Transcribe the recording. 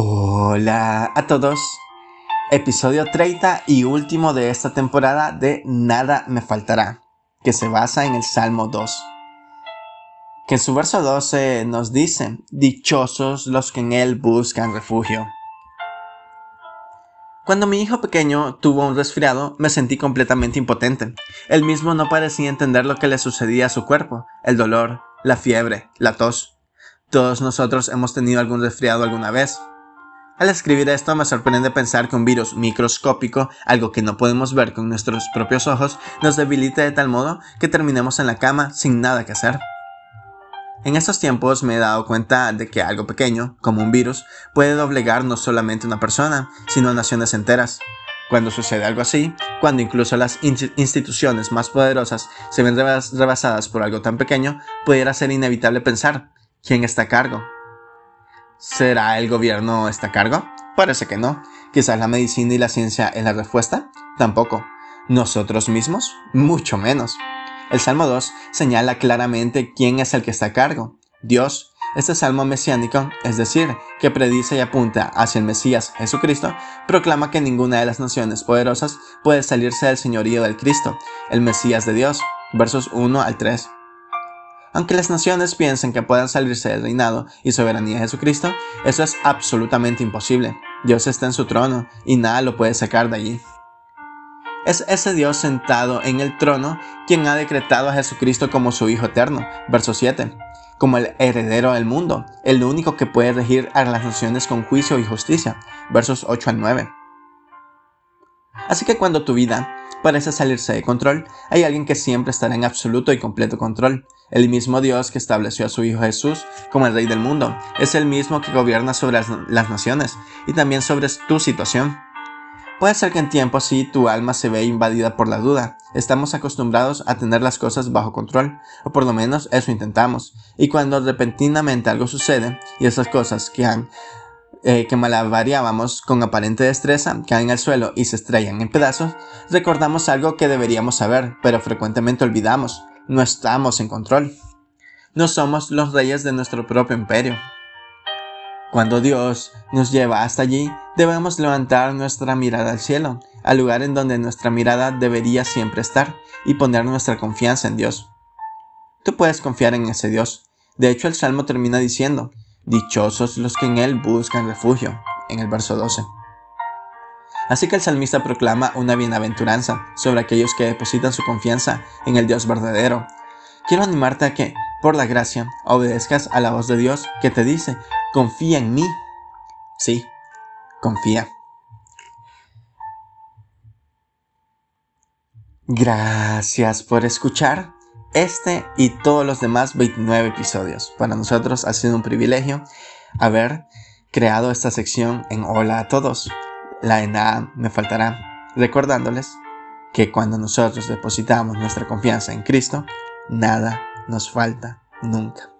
Hola a todos. Episodio 30 y último de esta temporada de Nada me faltará, que se basa en el Salmo 2. Que en su verso 12 nos dice, Dichosos los que en él buscan refugio. Cuando mi hijo pequeño tuvo un resfriado, me sentí completamente impotente. Él mismo no parecía entender lo que le sucedía a su cuerpo, el dolor, la fiebre, la tos. Todos nosotros hemos tenido algún resfriado alguna vez. Al escribir esto me sorprende pensar que un virus microscópico, algo que no podemos ver con nuestros propios ojos, nos debilite de tal modo que terminemos en la cama sin nada que hacer. En estos tiempos me he dado cuenta de que algo pequeño, como un virus, puede doblegar no solamente una persona, sino a naciones enteras. Cuando sucede algo así, cuando incluso las instituciones más poderosas se ven rebasadas por algo tan pequeño, pudiera ser inevitable pensar, ¿quién está a cargo? ¿Será el gobierno está a cargo? Parece que no. Quizás la medicina y la ciencia es la respuesta. Tampoco. ¿Nosotros mismos? Mucho menos. El Salmo 2 señala claramente quién es el que está a cargo. Dios. Este salmo mesiánico, es decir, que predice y apunta hacia el Mesías Jesucristo, proclama que ninguna de las naciones poderosas puede salirse del señorío del Cristo, el Mesías de Dios. Versos 1 al 3. Aunque las naciones piensen que puedan salirse del reinado y soberanía de Jesucristo, eso es absolutamente imposible. Dios está en su trono y nada lo puede sacar de allí. Es ese Dios sentado en el trono quien ha decretado a Jesucristo como su Hijo eterno, verso 7, como el heredero del mundo, el único que puede regir a las naciones con juicio y justicia, versos 8 al 9. Así que cuando tu vida parece salirse de control, hay alguien que siempre estará en absoluto y completo control. El mismo Dios que estableció a su Hijo Jesús como el Rey del mundo, es el mismo que gobierna sobre las, naciones y también sobre tu situación. Puede ser que en tiempos así tu alma se ve invadida por la duda. Estamos acostumbrados a tener las cosas bajo control, o por lo menos eso intentamos. Y cuando repentinamente algo sucede, y esas cosas que han eh, que malavariábamos con aparente destreza caen al suelo y se estrellan en pedazos, recordamos algo que deberíamos saber, pero frecuentemente olvidamos. No estamos en control. No somos los reyes de nuestro propio imperio. Cuando Dios nos lleva hasta allí, debemos levantar nuestra mirada al cielo, al lugar en donde nuestra mirada debería siempre estar, y poner nuestra confianza en Dios. Tú puedes confiar en ese Dios. De hecho, el Salmo termina diciendo, Dichosos los que en Él buscan refugio, en el verso 12. Así que el salmista proclama una bienaventuranza sobre aquellos que depositan su confianza en el Dios verdadero. Quiero animarte a que, por la gracia, obedezcas a la voz de Dios que te dice, confía en mí. Sí, confía. Gracias por escuchar este y todos los demás 29 episodios. Para nosotros ha sido un privilegio haber creado esta sección en Hola a todos. La de nada me faltará recordándoles que cuando nosotros depositamos nuestra confianza en Cristo, nada nos falta nunca.